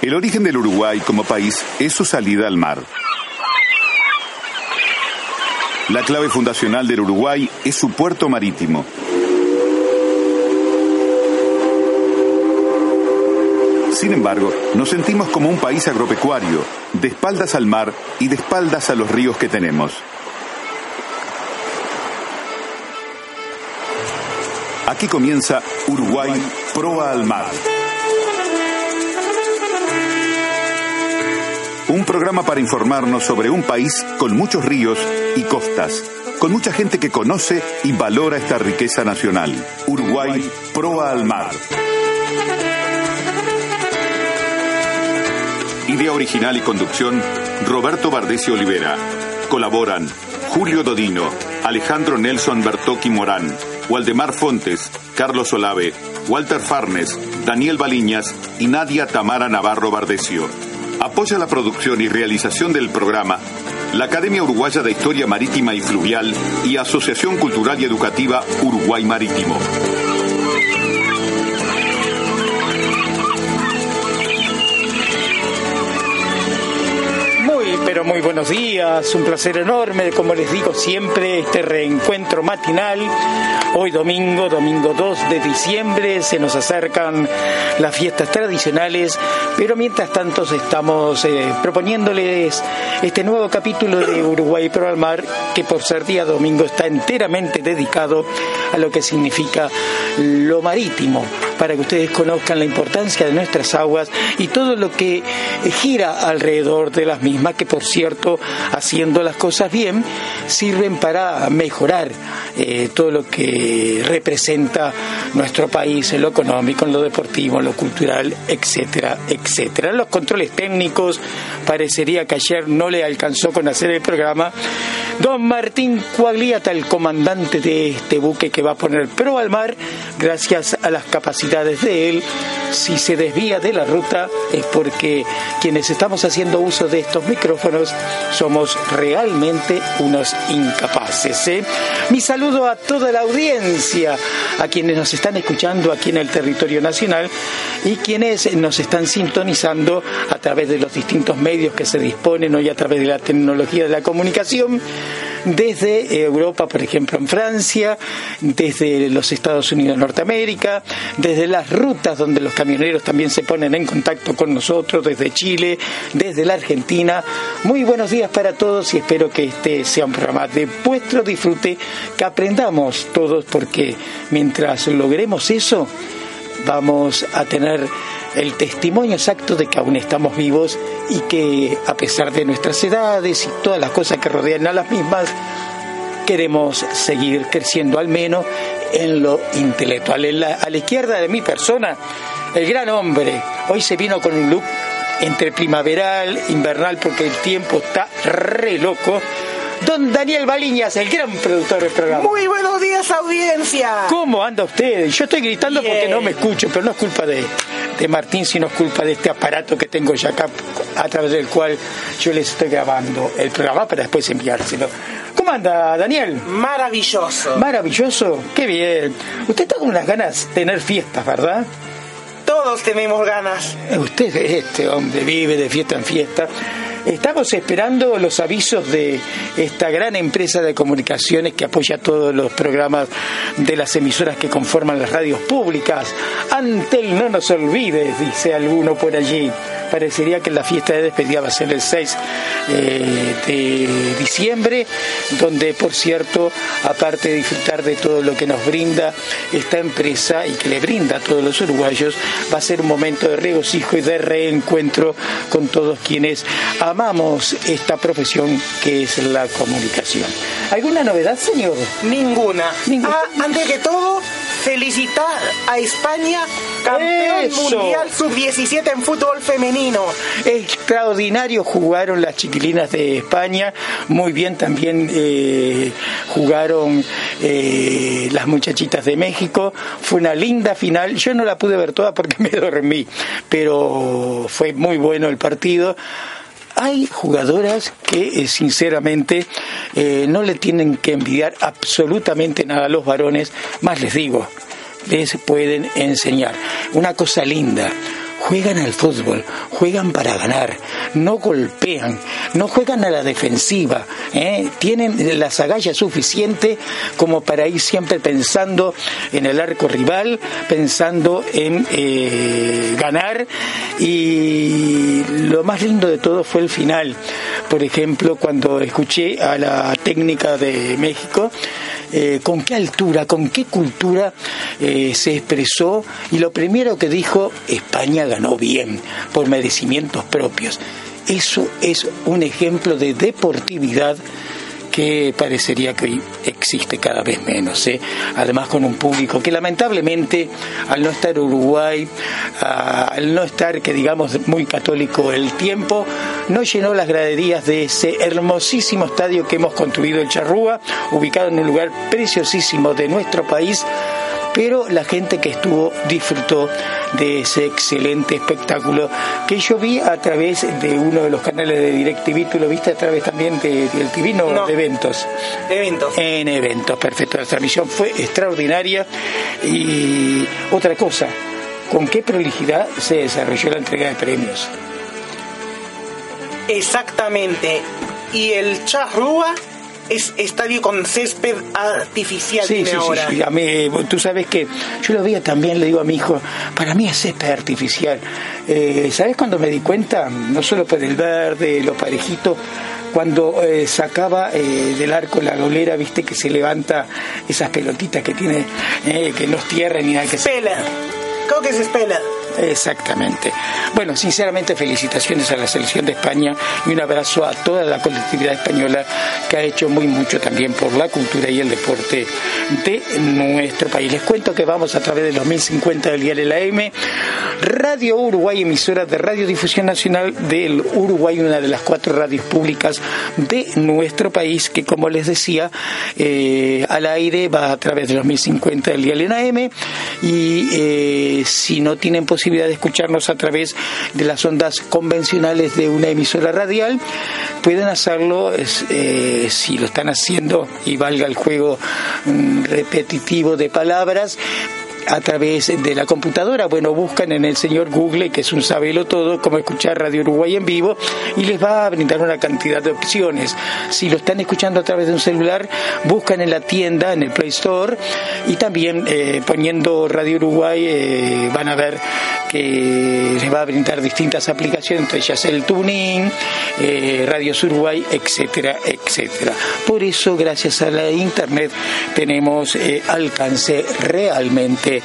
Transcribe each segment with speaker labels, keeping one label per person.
Speaker 1: El origen del Uruguay como país es su salida al mar. La clave fundacional del Uruguay es su puerto marítimo. Sin embargo, nos sentimos como un país agropecuario, de espaldas al mar y de espaldas a los ríos que tenemos. Aquí comienza Uruguay Proa al Mar. Un programa para informarnos sobre un país con muchos ríos y costas, con mucha gente que conoce y valora esta riqueza nacional. Uruguay, proa al mar. Idea original y conducción, Roberto Bardesio Olivera. Colaboran Julio Dodino, Alejandro Nelson Bertocchi Morán, Waldemar Fontes, Carlos Olave, Walter Farnes, Daniel Baliñas y Nadia Tamara Navarro Bardesio. Apoya la producción y realización del programa la Academia Uruguaya de Historia Marítima y Fluvial y Asociación Cultural y Educativa Uruguay Marítimo.
Speaker 2: Pero muy buenos días, un placer enorme, como les digo siempre, este reencuentro matinal. Hoy domingo, domingo 2 de diciembre, se nos acercan las fiestas tradicionales, pero mientras tanto estamos eh, proponiéndoles este nuevo capítulo de Uruguay Pro al Mar, que por ser día domingo está enteramente dedicado a lo que significa lo marítimo, para que ustedes conozcan la importancia de nuestras aguas y todo lo que gira alrededor de las mismas, que por cierto, haciendo las cosas bien, sirven para mejorar eh, todo lo que representa nuestro país en lo económico, en lo deportivo, en lo cultural, etcétera, etcétera. Los controles técnicos, parecería que ayer no le alcanzó con hacer el programa. Don Martín Cuagliata, el comandante de este buque que va a poner pro al mar, gracias a las capacidades de él, si se desvía de la ruta es porque quienes estamos haciendo uso de estos micrófonos somos realmente unos incapaces. ¿eh? Mi saludo a toda la audiencia, a quienes nos están escuchando aquí en el territorio nacional y quienes nos están sintonizando a través de los distintos medios que se disponen hoy a través de la tecnología de la comunicación desde Europa, por ejemplo, en Francia, desde los Estados Unidos Norteamérica, desde las rutas donde los camioneros también se ponen en contacto con nosotros, desde Chile, desde la Argentina. Muy buenos días para todos y espero que este sea un programa de vuestro disfrute, que aprendamos todos, porque mientras logremos eso, vamos a tener el testimonio exacto de que aún estamos vivos y que a pesar de nuestras edades y todas las cosas que rodean a las mismas, queremos seguir creciendo al menos en lo intelectual. a la izquierda de mi persona, el gran hombre, hoy se vino con un look entre primaveral, invernal, porque el tiempo está re loco don Daniel Baliñas, el gran productor del programa.
Speaker 3: Muy buenos días, audiencia.
Speaker 2: ¿Cómo anda usted? Yo estoy gritando porque no me escucho, pero no es culpa de, de Martín, sino es culpa de este aparato que tengo ya acá, a través del cual yo les estoy grabando el programa para después enviárselo. ¿Cómo anda, Daniel?
Speaker 3: Maravilloso.
Speaker 2: Maravilloso, qué bien. Usted está con unas ganas de tener fiestas, ¿verdad?
Speaker 3: Todos tenemos ganas.
Speaker 2: Usted, este hombre, vive de fiesta en fiesta. Estamos esperando los avisos de esta gran empresa de comunicaciones que apoya todos los programas de las emisoras que conforman las radios públicas. Antel, no nos olvides, dice alguno por allí parecería que la fiesta de despedida va a ser el 6 eh, de diciembre, donde por cierto, aparte de disfrutar de todo lo que nos brinda esta empresa y que le brinda a todos los uruguayos, va a ser un momento de regocijo y de reencuentro con todos quienes amamos esta profesión que es la comunicación. ¿Alguna novedad, señor?
Speaker 3: Ninguna.
Speaker 2: Ninguna.
Speaker 3: Ah, antes que todo, felicitar a España, campeón mundial sub-17 en fútbol femenino.
Speaker 2: Extraordinario jugaron las chiquilinas de España, muy bien también eh, jugaron eh, las muchachitas de México, fue una linda final, yo no la pude ver toda porque me dormí, pero fue muy bueno el partido hay jugadoras que eh, sinceramente eh, no le tienen que envidiar absolutamente nada a los varones, más les digo, les pueden enseñar. Una cosa linda, juegan al fútbol, juegan para ganar, no golpean, no juegan a la defensiva, ¿eh? tienen la agallas suficiente como para ir siempre pensando en el arco rival, pensando en eh, ganar y lo más lindo de todo fue el final. Por ejemplo, cuando escuché a la técnica de México, eh, con qué altura, con qué cultura se expresó y lo primero que dijo, España ganó bien por merecimientos propios. Eso es un ejemplo de deportividad que parecería que existe cada vez menos, ¿eh? además con un público que lamentablemente al no estar Uruguay, al no estar, que digamos, muy católico el tiempo, no llenó las graderías de ese hermosísimo estadio que hemos construido en Charrúa, ubicado en un lugar preciosísimo de nuestro país, pero la gente que estuvo disfrutó de ese excelente espectáculo que yo vi a través de uno de los canales de DirecTV, tú lo viste a través también de, del TV, no, de eventos.
Speaker 3: Eventos.
Speaker 2: En eventos, perfecto. La transmisión fue extraordinaria y otra cosa, ¿con qué prolijidad se desarrolló la entrega de premios?
Speaker 3: Exactamente. Y el Charrúa es estadio con césped artificial
Speaker 2: sí, sí,
Speaker 3: ahora.
Speaker 2: Sí, a mí, tú sabes que yo lo veía también, le digo a mi hijo, para mí es césped artificial. Eh, ¿Sabes cuando me di cuenta? No solo por el verde, lo parejito, cuando eh, sacaba eh, del arco la golera, viste que se levanta esas pelotitas que tiene, que no tierra ni nada que
Speaker 3: se... Pela. ¿Cómo que se espela?
Speaker 2: Exactamente. Bueno, sinceramente felicitaciones a la selección de España y un abrazo a toda la colectividad española que ha hecho muy mucho también por la cultura y el deporte de nuestro país. Les cuento que vamos a través de los 1050 del M, Radio Uruguay, emisora de radiodifusión nacional del Uruguay, una de las cuatro radios públicas de nuestro país que como les decía, eh, al aire va a través de los 1050 del M y eh, si no tienen posibilidad de escucharnos a través de las ondas convencionales de una emisora radial, pueden hacerlo eh, si lo están haciendo y valga el juego mm, repetitivo de palabras a través de la computadora. Bueno, buscan en el señor Google, que es un sabelo todo, como escuchar Radio Uruguay en vivo, y les va a brindar una cantidad de opciones. Si lo están escuchando a través de un celular, buscan en la tienda, en el Play Store, y también eh, poniendo Radio Uruguay eh, van a ver que les va a brindar distintas aplicaciones, entre ellas el tuning, eh, Radios Uruguay, etcétera, etcétera. Por eso, gracias a la Internet, tenemos eh, alcance realmente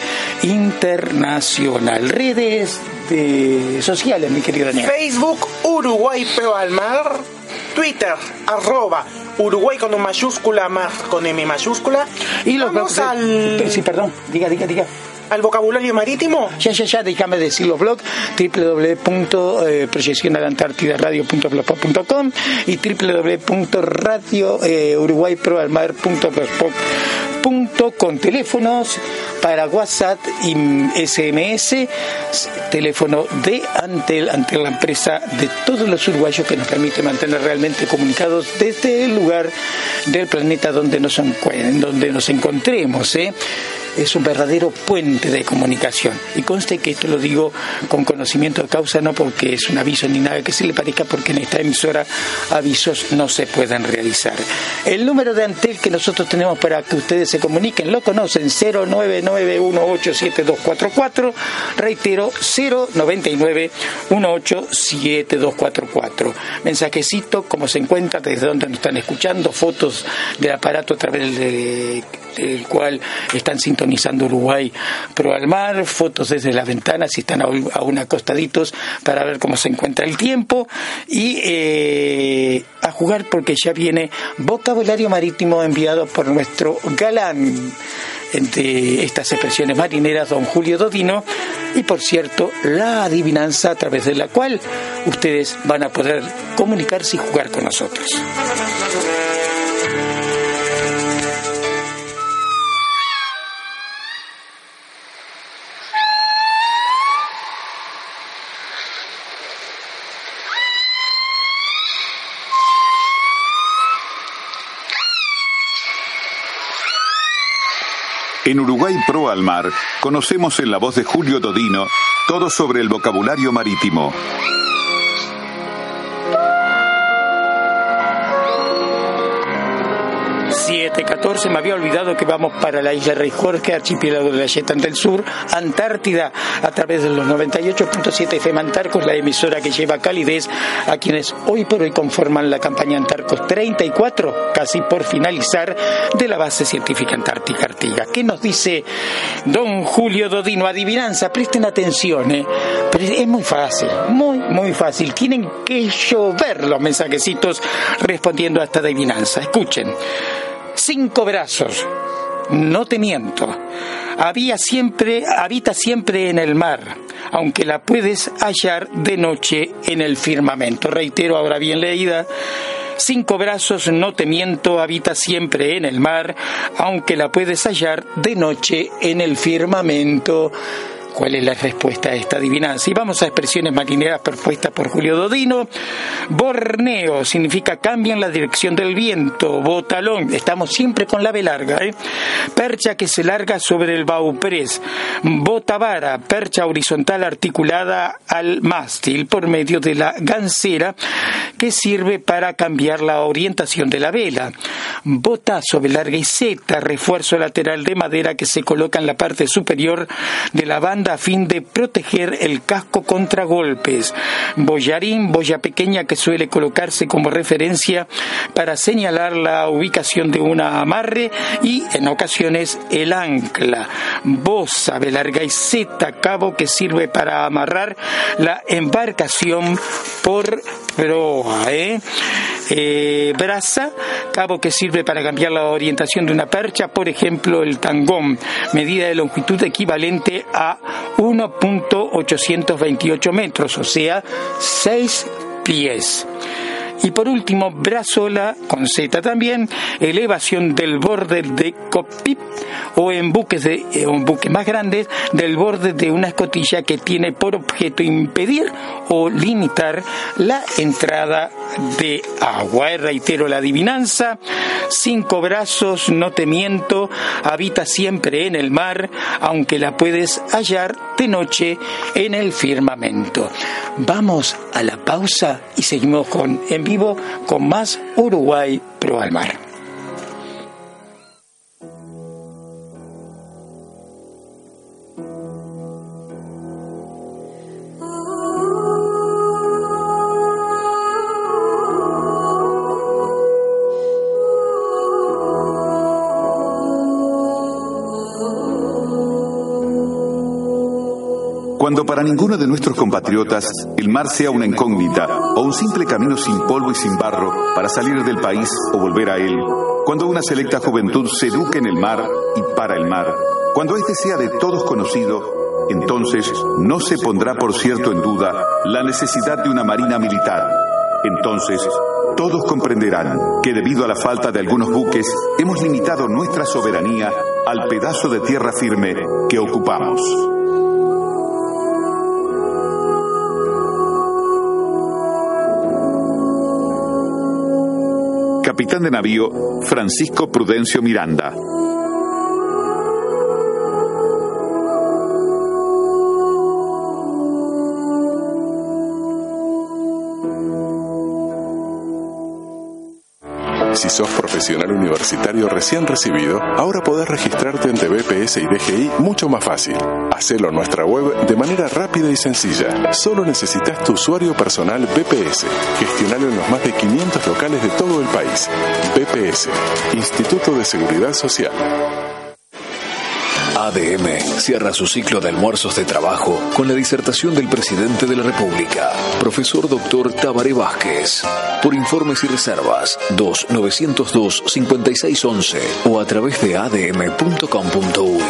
Speaker 2: internacional. Redes sociales, mi querido Daniel.
Speaker 3: Facebook Uruguay Pro al Mar, Twitter arroba Uruguay con mayúscula, mar con M mayúscula.
Speaker 2: Y los Vamos al... Sí, perdón, diga, diga, diga
Speaker 3: al vocabulario marítimo?
Speaker 2: Ya, ya, ya, déjame decirlo, blog www.proyeccionalantartidaradio.blogspot.com y www.radiouruguayproalmar.blogspot.com teléfonos para WhatsApp y SMS, teléfono de Antel, ante la empresa de todos los uruguayos que nos permite mantener realmente comunicados desde el lugar del planeta donde nos, donde nos encontremos. ¿eh? Es un verdadero puente de comunicación. Y conste que esto lo digo con conocimiento de causa, no porque es un aviso ni nada que se le parezca, porque en esta emisora avisos no se pueden realizar. El número de Antel que nosotros tenemos para que ustedes se comuniquen, lo conocen, 099187244, reitero, 099187244. Mensajecito, como se encuentra, desde donde nos están escuchando, fotos del aparato a través del cual están sintonizando Uruguay Pro al Mar, fotos desde las ventanas si están aún acostaditos para ver cómo se encuentra el tiempo y eh, a jugar porque ya viene vocabulario marítimo enviado por nuestro galán de estas expresiones marineras, don Julio Dodino, y por cierto, la adivinanza a través de la cual ustedes van a poder comunicarse y jugar con nosotros.
Speaker 1: En Uruguay Pro al Mar conocemos en la voz de Julio Dodino todo sobre el vocabulario marítimo.
Speaker 2: 14 me había olvidado que vamos para la isla Rey Jorge, archipiélago de la Yetan del Sur, Antártida, a través de los 98.7 FM Antarcos, la emisora que lleva calidez a quienes hoy por hoy conforman la campaña Antarcos 34, casi por finalizar, de la base científica Antártica Artiga. ¿Qué nos dice don Julio Dodino? Adivinanza, presten atención, ¿eh? Pero es muy fácil, muy, muy fácil. Tienen que llover los mensajecitos respondiendo a esta adivinanza. Escuchen cinco brazos. No te miento. Había siempre, habita siempre en el mar, aunque la puedes hallar de noche en el firmamento. Reitero ahora bien leída. Cinco brazos, no te miento, habita siempre en el mar, aunque la puedes hallar de noche en el firmamento cuál es la respuesta a esta adivinanza. Y vamos a expresiones marineras propuestas por Julio Dodino. Borneo significa cambian la dirección del viento. Botalón, estamos siempre con la B larga. ¿eh? Percha que se larga sobre el bauprés. Botavara, percha horizontal articulada al mástil por medio de la gansera que sirve para cambiar la orientación de la vela. Botazo larga y Z, refuerzo lateral de madera que se coloca en la parte superior de la banda a fin de proteger el casco contra golpes. Boyarín, boya pequeña que suele colocarse como referencia para señalar la ubicación de una amarre y en ocasiones el ancla. Bosa de larga y Z, cabo que sirve para amarrar la embarcación por proa. ¿eh? Eh, brasa, cabo que sirve para cambiar la orientación de una percha, por ejemplo el tangón, medida de longitud equivalente a 1.828 metros, o sea, 6 pies. Y por último, brazola, con Z también, elevación del borde de copip o en buques, de, eh, más grandes del borde de una escotilla que tiene por objeto impedir o limitar la entrada de agua. Eh, reitero la adivinanza, cinco brazos, no te miento, habita siempre en el mar, aunque la puedes hallar de noche en el firmamento. Vamos a la pausa y seguimos con en con más Uruguay Pro al Mar.
Speaker 1: Cuando para ninguno de nuestros compatriotas el mar sea una incógnita o un simple camino sin polvo y sin barro para salir del país o volver a él, cuando una selecta juventud se eduque en el mar y para el mar, cuando este sea de todos conocido, entonces no se pondrá por cierto en duda la necesidad de una marina militar. Entonces, todos comprenderán que debido a la falta de algunos buques, hemos limitado nuestra soberanía al pedazo de tierra firme que ocupamos. Capitán de navío Francisco Prudencio Miranda.
Speaker 4: Universitario recién recibido, ahora podés registrarte ante BPS y DGI mucho más fácil. Hacelo en nuestra web de manera rápida y sencilla. Solo necesitas tu usuario personal BPS. Gestionalo en los más de 500 locales de todo el país. BPS, Instituto de Seguridad Social.
Speaker 5: ADM cierra su ciclo de almuerzos de trabajo con la disertación del presidente de la República, profesor doctor Tabaré Vázquez. Por informes y reservas, 2-902-5611 o a través de adm.com.uy.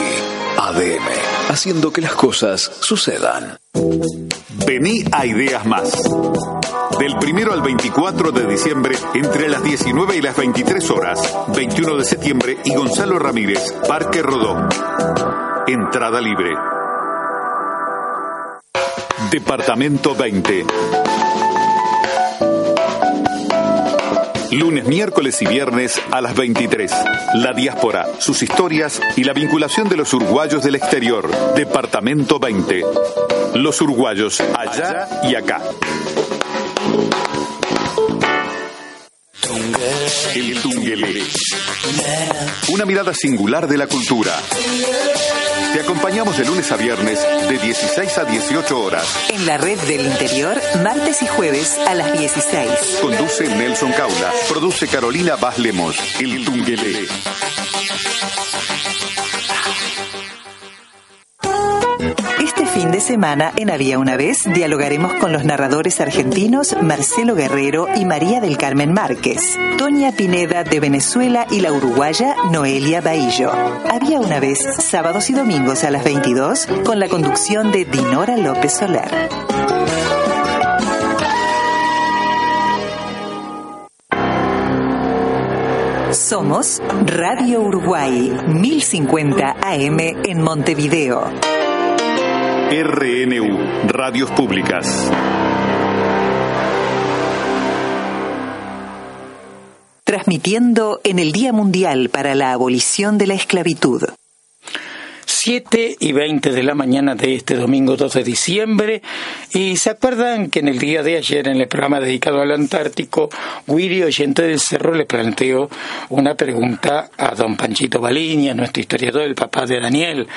Speaker 5: ADM, haciendo que las cosas sucedan.
Speaker 1: Vení a Ideas Más. Del primero al 24 de diciembre, entre las 19 y las 23 horas, 21 de septiembre y Gonzalo Ramírez, Parque Rodó. Entrada libre. Departamento 20. Lunes, miércoles y viernes a las 23. La diáspora, sus historias y la vinculación de los uruguayos del exterior. Departamento 20. Los uruguayos allá y acá. El Tungelé. Una mirada singular de la cultura. Te acompañamos de lunes a viernes de 16 a 18 horas.
Speaker 6: En la red del interior, martes y jueves a las 16.
Speaker 1: Conduce Nelson Caula. Produce Carolina Vaz Lemos. El Tungelé.
Speaker 6: Semana en Había una vez dialogaremos con los narradores argentinos Marcelo Guerrero y María del Carmen Márquez, Toña Pineda de Venezuela y la uruguaya Noelia Baillo. Había una vez sábados y domingos a las 22 con la conducción de Dinora López Soler. Somos Radio Uruguay 1050 AM en Montevideo.
Speaker 1: RNU, Radios Públicas.
Speaker 6: Transmitiendo en el Día Mundial para la Abolición de la Esclavitud.
Speaker 2: 7 y 20 de la mañana de este domingo 2 de diciembre. Y se acuerdan que en el día de ayer, en el programa dedicado al Antártico, Willy Oyente del Cerro le planteó una pregunta a don Panchito Baliña, nuestro historiador, el papá de Daniel.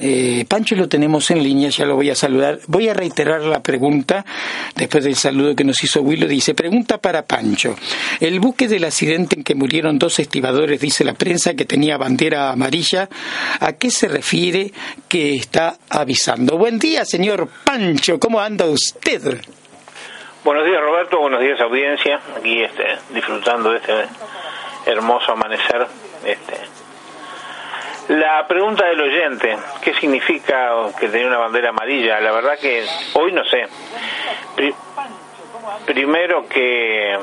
Speaker 2: Eh, Pancho lo tenemos en línea, ya lo voy a saludar. Voy a reiterar la pregunta después del saludo que nos hizo Willy. Dice: Pregunta para Pancho. El buque del accidente en que murieron dos estibadores, dice la prensa, que tenía bandera amarilla, ¿a qué se refiere? Que está avisando. Buen día, señor Pancho, ¿cómo anda usted?
Speaker 7: Buenos días, Roberto, buenos días, audiencia. Aquí este, disfrutando de este hermoso amanecer. Este. La pregunta del oyente, ¿qué significa que tenía una bandera amarilla? La verdad que hoy no sé. primero que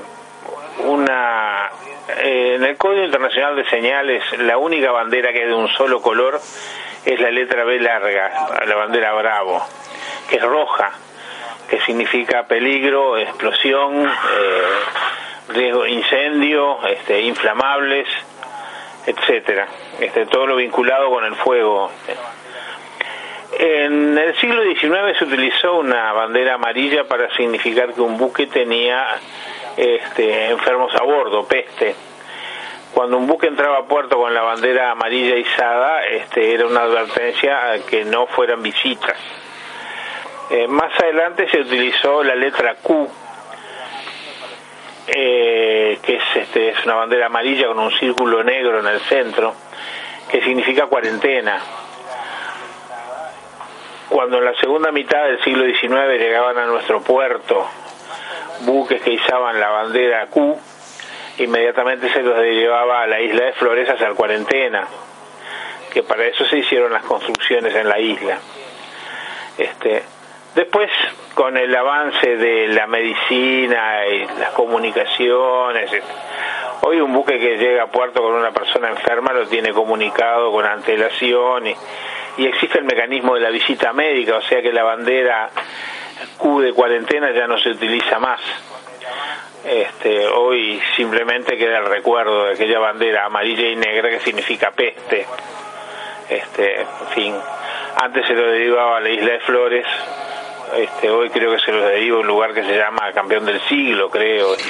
Speaker 7: una eh, en el Código Internacional de Señales la única bandera que es de un solo color es la letra B larga, la bandera Bravo, que es roja, que significa peligro, explosión, eh, riesgo, incendio, este, inflamables, etcétera, este, todo lo vinculado con el fuego. En el siglo XIX se utilizó una bandera amarilla para significar que un buque tenía este, enfermos a bordo, peste cuando un buque entraba a puerto con la bandera amarilla izada, este, era una advertencia a que no fueran visitas. Eh, más adelante se utilizó la letra Q, eh, que es, este, es una bandera amarilla con un círculo negro en el centro, que significa cuarentena. Cuando en la segunda mitad del siglo XIX llegaban a nuestro puerto buques que izaban la bandera Q, inmediatamente se los llevaba a la isla de Flores a hacer cuarentena, que para eso se hicieron las construcciones en la isla. Este, después, con el avance de la medicina y las comunicaciones, este, hoy un buque que llega a puerto con una persona enferma lo tiene comunicado con antelación y, y existe el mecanismo de la visita médica, o sea que la bandera Q de cuarentena ya no se utiliza más este, hoy simplemente queda el recuerdo de aquella bandera amarilla y negra que significa peste. Este, en fin, antes se lo derivaba a la isla de Flores, este, hoy creo que se lo deriva a un lugar que se llama Campeón del Siglo, creo.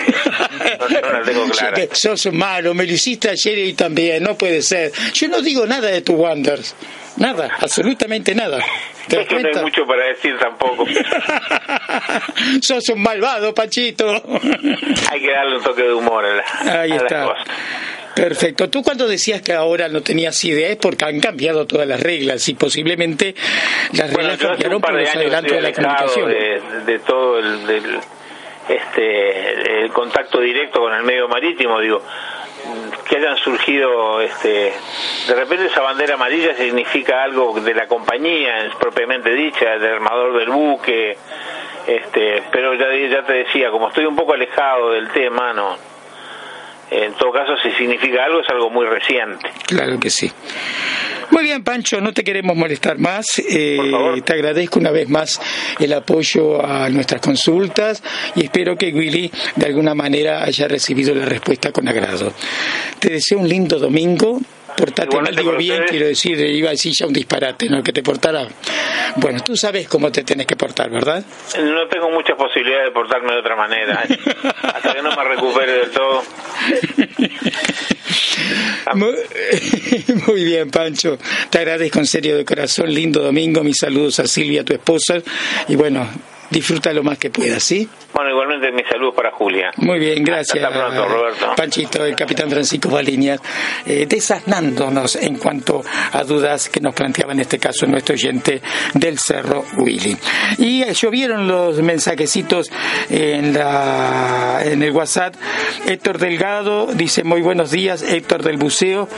Speaker 7: No, no la tengo clara.
Speaker 2: Sos malo, me lo hiciste ayer y también, no puede ser. Yo no digo nada de tu Wonders. Nada, absolutamente nada.
Speaker 7: ¿Te es que no hay mucho para decir tampoco.
Speaker 2: Sos un malvado, Pachito.
Speaker 7: hay que darle un toque de humor a, la,
Speaker 2: Ahí está. Perfecto. Tú cuando decías que ahora no tenías idea es porque han cambiado todas las reglas y posiblemente las reglas cambiaron por los adelantos de la comunicación.
Speaker 7: De, todo el, del, este, el contacto directo con el medio marítimo, digo, que hayan surgido, este, de repente esa bandera amarilla significa algo de la compañía, propiamente dicha, del armador del buque, este, pero ya, ya te decía, como estoy un poco alejado del tema, no, en todo caso, si significa algo, es algo muy reciente.
Speaker 2: Claro que sí. Muy bien, Pancho, no te queremos molestar más. Eh, te agradezco una vez más el apoyo a nuestras consultas y espero que Willy de alguna manera haya recibido la respuesta con agrado. Te deseo un lindo domingo portate mal, digo bien, quiero decir, iba a decir ya un disparate, ¿no? Que te portara. Bueno, tú sabes cómo te tienes que portar, ¿verdad?
Speaker 7: No tengo muchas posibilidades de portarme de otra manera. ¿eh? Hasta que no me recupere del todo.
Speaker 2: Muy, bien, Pancho. Te agradezco en serio de corazón. Lindo domingo. Mis saludos a Silvia, tu esposa. Y bueno, disfruta lo más que puedas, ¿sí?
Speaker 7: Bueno, igualmente mi saludo para Julia.
Speaker 2: Muy bien, gracias.
Speaker 7: Hasta pronto, Roberto.
Speaker 2: Panchito, el capitán Francisco Baliñas, eh, desasnándonos en cuanto a dudas que nos planteaba en este caso nuestro oyente del Cerro Willy. Y eh, llovieron los mensajecitos en, la, en el WhatsApp. Héctor Delgado dice muy buenos días, Héctor del Buceo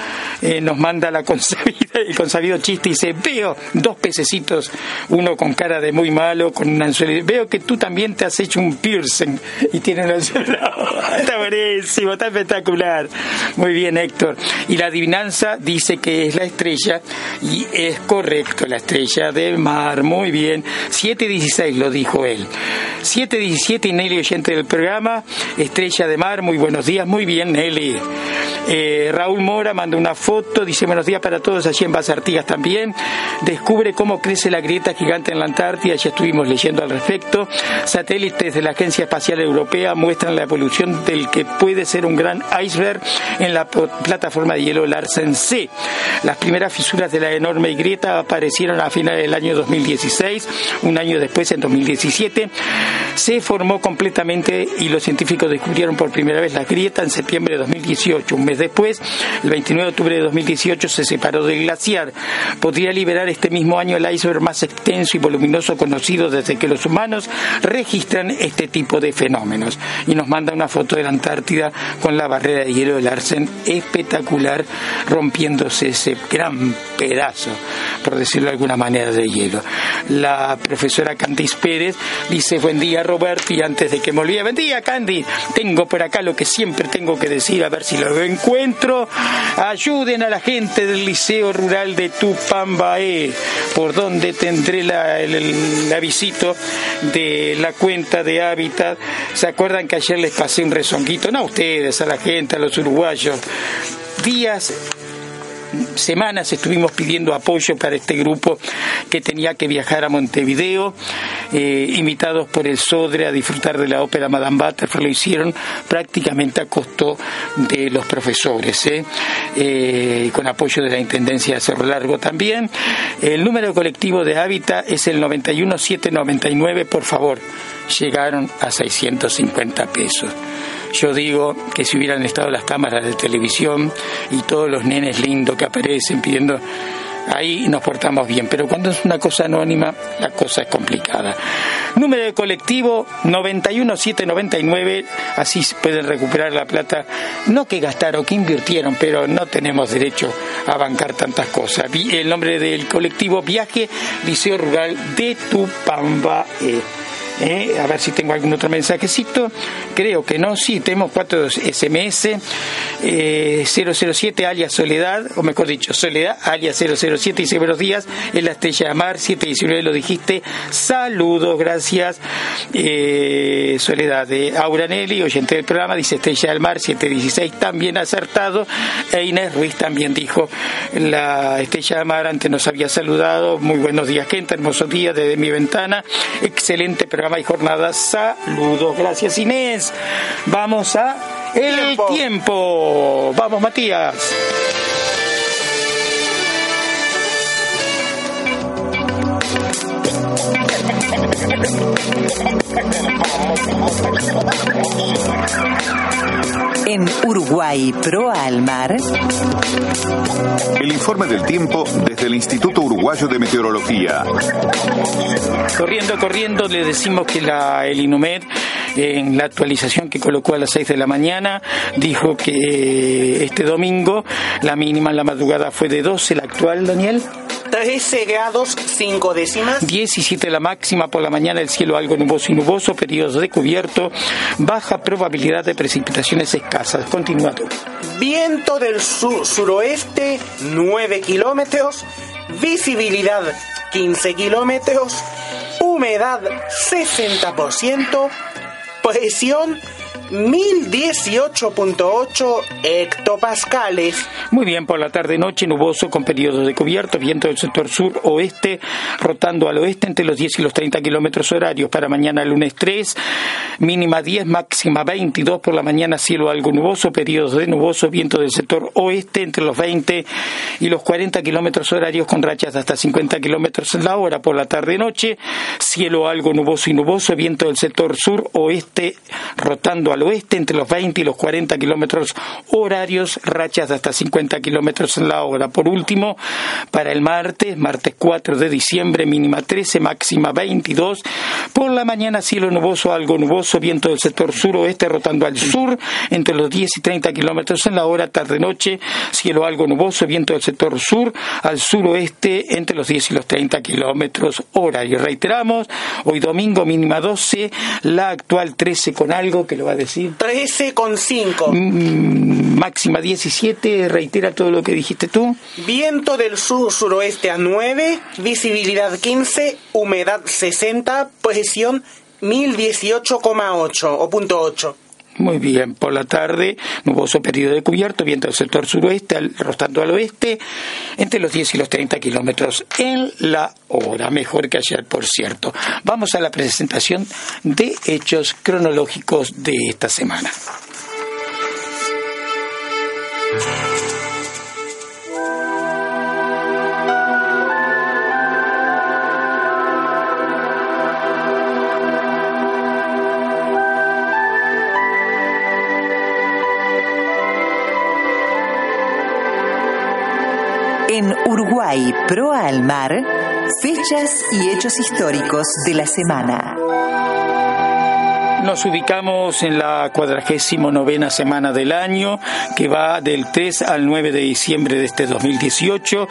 Speaker 2: eh, nos manda la consabida, el consabido chiste y dice, veo dos pececitos, uno con cara de muy malo, con una Veo que tú también te has hecho un y tiene una Está buenísimo, está espectacular. Muy bien, Héctor. Y la adivinanza dice que es la estrella y es correcto, la estrella del mar. Muy bien. 7.16 lo dijo él. 7.17 y Nelly, oyente del programa. Estrella de mar, muy buenos días. Muy bien, Nelly. Eh, Raúl Mora manda una foto, dice buenos días para todos allí en Basartigas también. Descubre cómo crece la grieta gigante en la Antártida, ya estuvimos leyendo al respecto. Satélites de la Agencia Espacial Europea muestran la evolución del que puede ser un gran iceberg en la plataforma de hielo Larsen C. Las primeras fisuras de la enorme grieta aparecieron a finales del año 2016, un año después, en 2017, se formó completamente y los científicos descubrieron por primera vez la grieta en septiembre de 2018. Un mes después, el 29 de octubre de 2018, se separó del glaciar. Podría liberar este mismo año el iceberg más extenso y voluminoso conocido desde que los humanos registran este tipo de fenómenos. Y nos manda una foto de la Antártida con la barrera de hielo del Arsen espectacular, rompiéndose ese gran pedazo, por decirlo de alguna manera, de hielo. La profesora Candice Pérez dice, buen día Roberto, y antes de que me olvide, buen día Candy, tengo por acá lo que siempre tengo que decir, a ver si lo encuentro. Ayuden a la gente del Liceo Rural de Tupambaé, por donde tendré la, el, la visita de la cuenta de hábitat. ¿Se acuerdan que ayer les pasé un rezonguito? No a ustedes, a la gente, a los uruguayos. Días semanas estuvimos pidiendo apoyo para este grupo que tenía que viajar a Montevideo, eh, invitados por el Sodre a disfrutar de la ópera Madame Butterfly, lo hicieron prácticamente a costo de los profesores, ¿eh? Eh, con apoyo de la Intendencia de Cerro Largo también. El número colectivo de Hábitat es el 91799, por favor, llegaron a 650 pesos. Yo digo que si hubieran estado las cámaras de televisión y todos los nenes lindos que aparecen pidiendo ahí nos portamos bien, pero cuando es una cosa anónima, la cosa es complicada. Número de colectivo 91799, así pueden recuperar la plata, no que gastaron, que invirtieron, pero no tenemos derecho a bancar tantas cosas. El nombre del colectivo Viaje Liceo Rural de Tupamba. ¿Eh? a ver si tengo algún otro mensajecito, creo que no, sí, tenemos cuatro SMS, eh, 007 alias Soledad, o mejor dicho, Soledad alias 007, dice buenos días, en la Estrella de Mar, 719 lo dijiste, saludos, gracias, eh, Soledad de Auranelli, oyente del programa, dice Estrella del Mar, 716, también acertado, e Inés Ruiz también dijo, la Estrella del Mar antes nos había saludado, muy buenos días, gente, hermosos días desde mi ventana, excelente programa y jornada. Saludos, gracias Inés. Vamos a el tiempo. Vamos, Matías.
Speaker 6: En Uruguay Pro Almar.
Speaker 1: El informe del tiempo desde el Instituto Uruguayo de Meteorología.
Speaker 2: Corriendo, corriendo, le decimos que la, el INUMED en la actualización que colocó a las 6 de la mañana dijo que este domingo la mínima en la madrugada fue de 12, la actual, Daniel.
Speaker 3: 13 grados 5 décimas.
Speaker 2: 17 la máxima por la mañana, el cielo algo nuboso y nuboso, periodos de cubierto, baja probabilidad de precipitaciones escasas. Continúa tú.
Speaker 3: Viento del sur suroeste 9 kilómetros, visibilidad 15 kilómetros, humedad 60%, presión 1018.8 hectopascales.
Speaker 2: Muy bien, por la tarde-noche nuboso con periodos de cubierto, viento del sector sur-oeste, rotando al oeste entre los 10 y los 30 kilómetros horarios. Para mañana lunes 3, mínima 10, máxima 22 por la mañana, cielo algo nuboso, periodos de nuboso, viento del sector oeste entre los 20 y los 40 kilómetros horarios con rachas de hasta 50 kilómetros en la hora. Por la tarde-noche, cielo algo nuboso y nuboso, viento del sector sur-oeste, rotando al oeste entre los 20 y los 40 kilómetros horarios, rachas de hasta 50 kilómetros en la hora. Por último, para el martes, martes 4 de diciembre, mínima 13, máxima 22. Por la mañana, cielo nuboso, algo nuboso, viento del sector suroeste rotando al sur entre los 10 y 30 kilómetros en la hora, tarde-noche, cielo algo nuboso, viento del sector sur al suroeste entre los 10 y los 30 kilómetros hora. Y reiteramos, hoy domingo mínima 12, la actual 13 con algo que lo va a decir.
Speaker 3: 13 con 5.
Speaker 2: Mm, máxima 17, reitera todo lo que dijiste tú.
Speaker 3: Viento del sur suroeste a 9, visibilidad 15, humedad 60, presión 1018,8 o punto 8.
Speaker 2: Muy bien, por la tarde, nuboso periodo de cubierto, viento del sector suroeste, al, rotando al oeste, entre los 10 y los 30 kilómetros en la hora, mejor que ayer, por cierto. Vamos a la presentación de hechos cronológicos de esta semana.
Speaker 6: En Uruguay Pro Almar, fechas y hechos históricos de la semana.
Speaker 2: Nos ubicamos en la cuadragésimo novena semana del año, que va del 3 al 9 de diciembre de este 2018.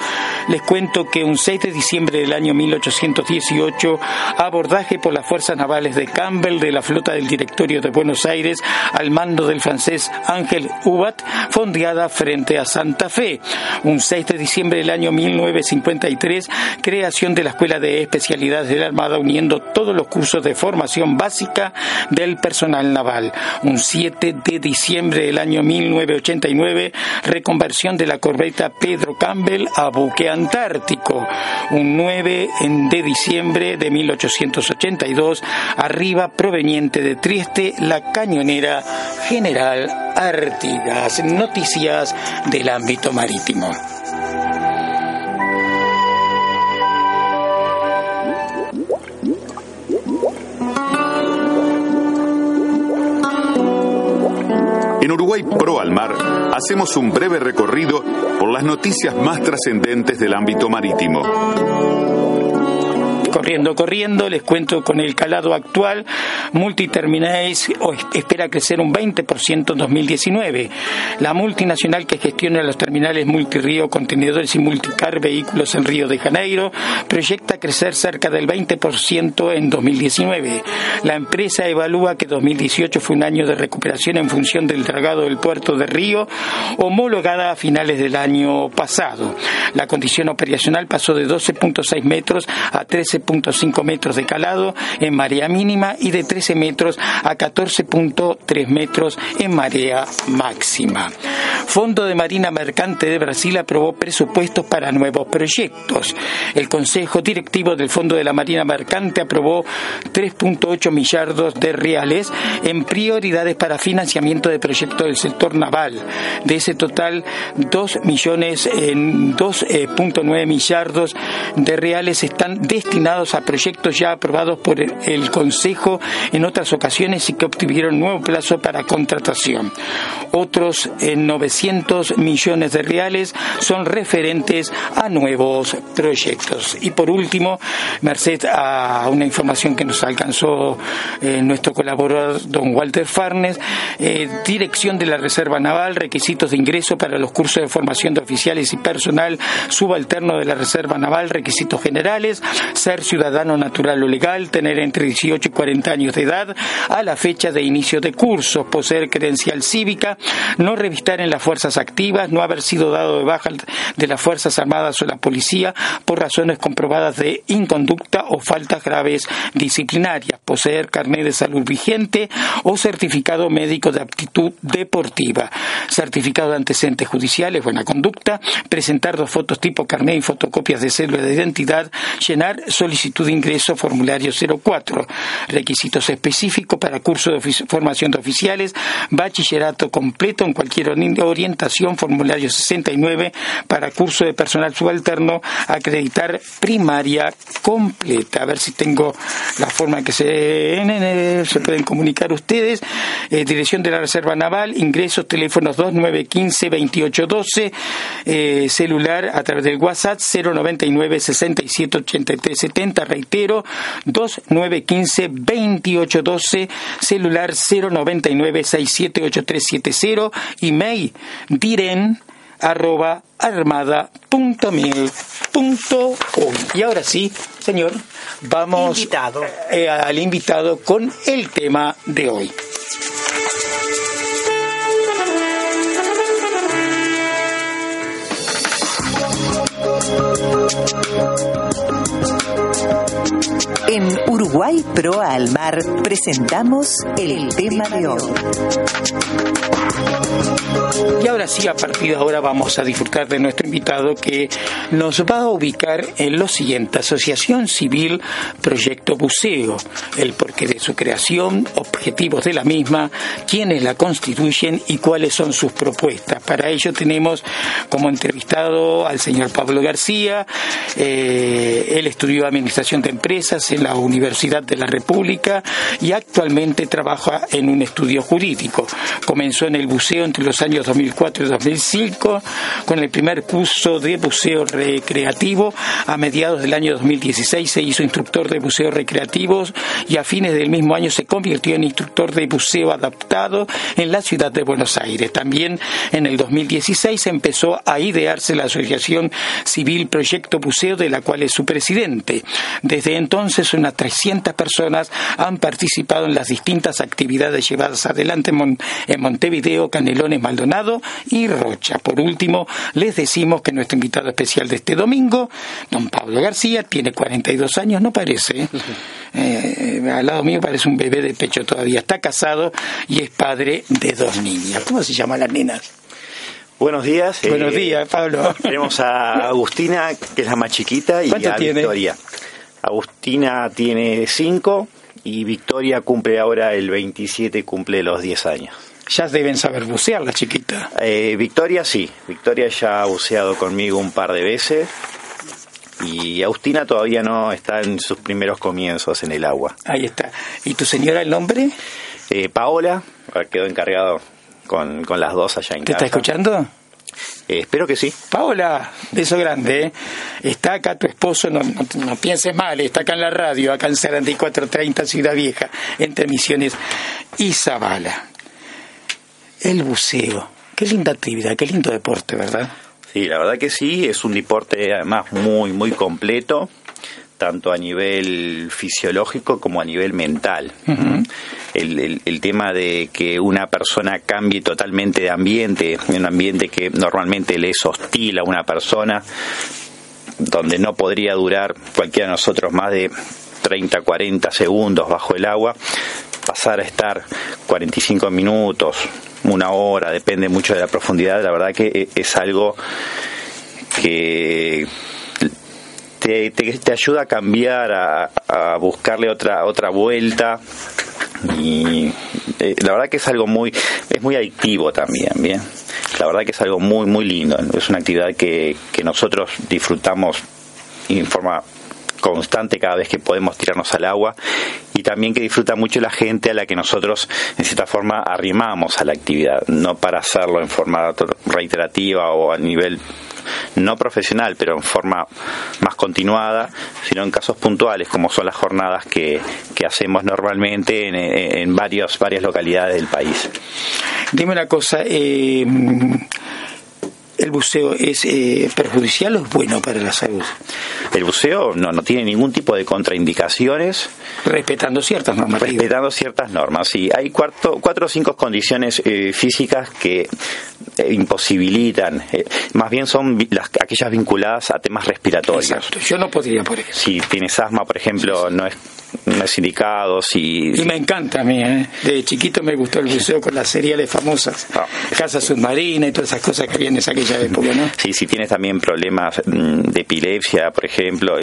Speaker 2: Les cuento que un 6 de diciembre del año 1818, abordaje por las fuerzas navales de Campbell de la flota del Directorio de Buenos Aires al mando del francés Ángel Hubat, fondeada frente a Santa Fe. Un 6 de diciembre del año 1953, creación de la Escuela de Especialidades de la Armada uniendo todos los cursos de formación básica del personal naval. Un 7 de diciembre del año 1989, reconversión de la corbeta Pedro Campbell a buque antártico. Un 9 de diciembre de 1882, arriba proveniente de Trieste, la cañonera General Artigas. Noticias del ámbito marítimo.
Speaker 1: En Uruguay Pro al Mar hacemos un breve recorrido por las noticias más trascendentes del ámbito marítimo.
Speaker 2: Corriendo, corriendo, les cuento con el calado actual, Multiterminais espera crecer un 20% en 2019. La multinacional que gestiona los terminales multirrío, contenedores y multicar vehículos en Río de Janeiro proyecta crecer cerca del 20% en 2019. La empresa evalúa que 2018 fue un año de recuperación en función del dragado del puerto de Río, homologada a finales del año pasado. La condición operacional pasó de 12.6 metros a 13.5 metros de calado en marea mínima y de 13 metros a 14.3 metros en marea máxima. Fondo de Marina Mercante de Brasil aprobó presupuestos para nuevos proyectos. El Consejo Directivo del Fondo de la Marina Mercante aprobó 3.8 millardos de reales en prioridades para financiamiento de proyectos del sector naval. De ese total, 2 millones en 2.9 millardos de reales están destinados a proyectos ya aprobados por el Consejo en otras ocasiones y que obtuvieron nuevo plazo para contratación. Otros en 900 millones de reales son referentes a nuevos proyectos. Y por último, merced a una información que nos alcanzó eh, nuestro colaborador don Walter Farnes, eh, dirección de la Reserva Naval, requisitos de ingreso para los cursos de formación de oficiales y personal subalterno de la Reserva Naval, requisitos generales, ser ciudadano natural o legal, tener entre 18 y 40 años de edad a la fecha de inicio de cursos, poseer credencial cívica, no revistar en las fuerzas activas, no haber sido dado de baja de las Fuerzas Armadas o la policía por razones comprobadas de inconducta o faltas graves disciplinarias, poseer carnet de salud vigente o certificado médico de aptitud deportiva, certificado de antecedentes judiciales, buena conducta, presentar dos fotos tipo carnet y fotocopias de cédula de identidad, llenar solicitud de ingreso formulario 04, requisitos específicos para curso de formación de oficiales, bachillerato completo en cualquier orientación, formulario 69 para curso de personal subalterno, acreditar primaria completa. A ver si tengo la forma que se, se pueden comunicar ustedes. Eh, dirección de la Reserva Naval, ingresos, teléfonos 2915-2812, eh, celular a través del WhatsApp 099 67 83 70, reitero, 2915-2812, celular 099 67 8370, email diren arroba armada punto mil punto Y ahora sí, señor, vamos eh, al invitado con el tema de hoy.
Speaker 6: En Uruguay Pro Almar presentamos el tema de hoy.
Speaker 2: Y ahora sí, a partir de ahora vamos a disfrutar de nuestro invitado que nos va a ubicar en lo siguiente, Asociación Civil Proyecto Buceo, el porqué de su creación, objetivos de la misma, quiénes la constituyen y cuáles son sus propuestas. Para ello tenemos como entrevistado al señor Pablo García, eh, él estudió Administración de Empresas en la Universidad de la República y actualmente trabaja en un estudio jurídico. Comenzó en el buceo entre los años 2004 y 2005 con el primer curso de buceo recreativo. A mediados del año 2016 se hizo instructor de buceo recreativos y a fines del mismo año se convirtió en instructor de buceo adaptado en la ciudad de Buenos Aires. También en el 2016 empezó a idearse la Asociación Civil Proyecto Buceo, de la cual es su presidente. Desde entonces, unas 300 personas han participado en las distintas actividades llevadas adelante en Montevideo, Canelones, Maldonado y Rocha. Por último, les decimos que nuestro invitado especial de este domingo, don Pablo García, tiene 42 años, no parece. ¿eh? Eh, al lado mío parece un bebé de pecho todavía. Está casado y es padre de dos niñas. ¿Cómo se llama la nena?
Speaker 8: Buenos días.
Speaker 2: Buenos eh, días, Pablo.
Speaker 8: Tenemos a Agustina, que es la más chiquita, y a Victoria. Agustina tiene cinco y Victoria cumple ahora el 27, cumple los 10 años.
Speaker 2: Ya deben saber bucear la chiquita.
Speaker 8: Eh, Victoria sí, Victoria ya ha buceado conmigo un par de veces y Agustina todavía no está en sus primeros comienzos en el agua.
Speaker 2: Ahí está. ¿Y tu señora el nombre?
Speaker 8: Eh, Paola, quedó encargado con, las dos allá en
Speaker 2: ¿Te está escuchando?
Speaker 8: Eh, espero que sí.
Speaker 2: Paola, beso grande. ¿eh? Está acá tu esposo, no, no, pienses mal, está acá en la radio, acá en 4430 Ciudad Vieja, entre Misiones y Zabala. El buceo. Qué linda actividad, qué lindo deporte, ¿verdad?
Speaker 8: Sí, la verdad que sí, es un deporte además muy, muy completo, tanto a nivel fisiológico como a nivel mental. el, el, tema de que una persona cambie totalmente de ambiente, un ambiente que normalmente le es hostil a una persona, donde no podría durar cualquiera de nosotros más de 30, 40 segundos bajo el agua, pasar a estar 45 minutos, una hora, depende mucho de la profundidad, la verdad que e, es algo que te, ayuda a cambiar, a, buscarle otra otra vuelta. Y eh, la verdad que es algo muy es muy adictivo también, bien. La verdad que es algo muy muy lindo, es una actividad que, que nosotros disfrutamos en forma constante cada vez que podemos tirarnos al agua y también que disfruta mucho la gente a la que nosotros en cierta forma arrimamos a la actividad, no para hacerlo en forma reiterativa o a nivel no profesional, pero en forma más continuada, sino en casos puntuales, como son las jornadas que, hacemos normalmente en, en varios, varias localidades del país.
Speaker 2: Dime una cosa, eh, ¿El buceo es eh, perjudicial o es bueno para la salud?
Speaker 8: El buceo no, no tiene ningún tipo de contraindicaciones.
Speaker 2: Respetando ciertas normas.
Speaker 8: Respetando ciertas normas, sí. Hay cuatro, cuatro o cinco condiciones eh, físicas que eh, imposibilitan, más bien son las, aquellas vinculadas a temas respiratorios.
Speaker 2: Exacto. Yo no podría, por eso.
Speaker 8: Si tienes asma, por ejemplo, no es no es indicado. Si...
Speaker 2: Y me encanta a mí, ¿eh? De chiquito me gustó el buceo con las seriales famosas. Ah. Casa submarina y todas esas cosas que había en aquella época, ¿no?
Speaker 8: Sí, si tienes también problemas mm, de epilepsia, por ejemplo.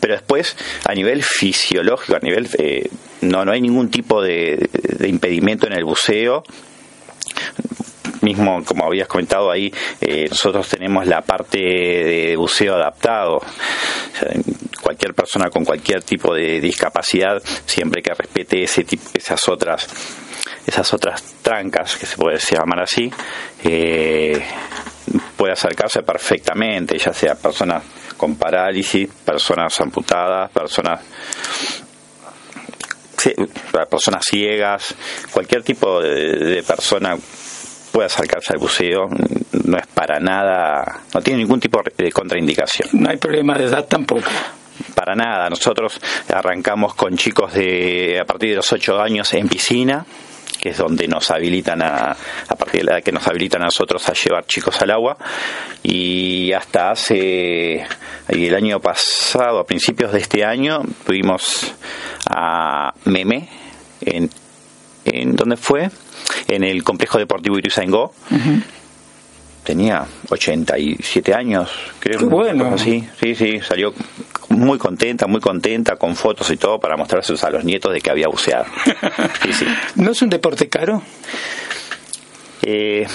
Speaker 8: pero después, a nivel fisiológico, a nivel... Eh, no, no hay ningún tipo de, impedimento en el buceo mismo como habías comentado ahí, eh, nosotros tenemos la parte de buceo adaptado. cualquier persona con cualquier tipo de discapacidad, siempre que respete ese tipo, esas otras esas otras trancas, que se puede llamar así, eh, puede acercarse perfectamente, ya sea personas con parálisis, personas amputadas, personas personas ciegas, cualquier tipo de persona puede acercarse al buceo, no es para nada, no tiene ningún tipo de contraindicación.
Speaker 2: No hay problema de edad tampoco.
Speaker 8: Para nada, nosotros arrancamos con chicos de a partir de los 8 años en piscina, que es donde nos habilitan a, a partir de la edad que nos habilitan a nosotros a llevar chicos al agua y hasta hace el año pasado a principios de este año fuimos a Meme en en donde fue en el complejo deportivo Ituzaingó. Tenía 87 años, creo.
Speaker 2: Qué bueno.
Speaker 8: Sí, sí, sí, salió muy contenta, muy contenta, con fotos y todo para mostrarse a los nietos de que había buceado.
Speaker 2: ¿No es un deporte caro?
Speaker 8: Eh,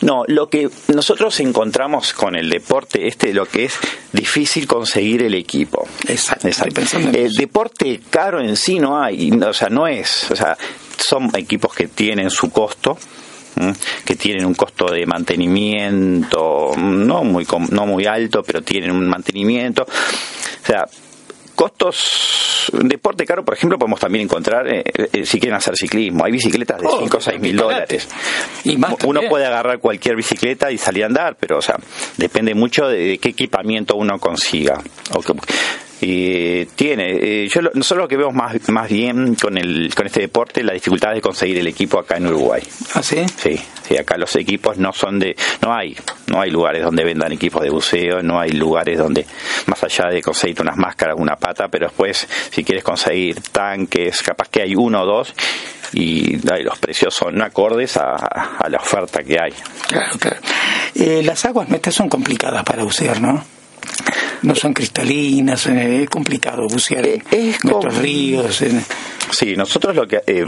Speaker 8: no, lo que nosotros encontramos con el deporte este, lo que es difícil conseguir el equipo.
Speaker 2: Exacto.
Speaker 8: El deporte caro en sí no hay, o sea, no es, o sea, son equipos que tienen su costo, que tienen un costo de mantenimiento no muy no muy alto pero tienen un mantenimiento. O sea costos deporte caro por ejemplo podemos también encontrar eh, eh, si quieren hacer ciclismo. Hay bicicletas de 5 o 6 mil dólares. Y uno puede agarrar cualquier bicicleta y salir a andar pero o sea depende mucho de, qué equipamiento uno consiga y tiene. Eh, yo nosotros lo que vemos más, más bien con, el, con este deporte la dificultad de conseguir el equipo acá en Uruguay.
Speaker 2: ¿Ah, sí?
Speaker 8: Sí, sí, acá los equipos no son de. No hay, no hay lugares donde vendan equipos de buceo, no hay lugares donde, más allá de conseguir unas máscaras, una pata, pero después, si quieres conseguir tanques, capaz que hay uno o dos y los precios son acordes a, a, la oferta que hay.
Speaker 2: Claro, claro. Eh, las aguas nuestras son complicadas para bucear, ¿no? No son cristalinas, eh, es complicado bucear en eh, nuestros ríos.
Speaker 8: Sí, nosotros lo que... Eh,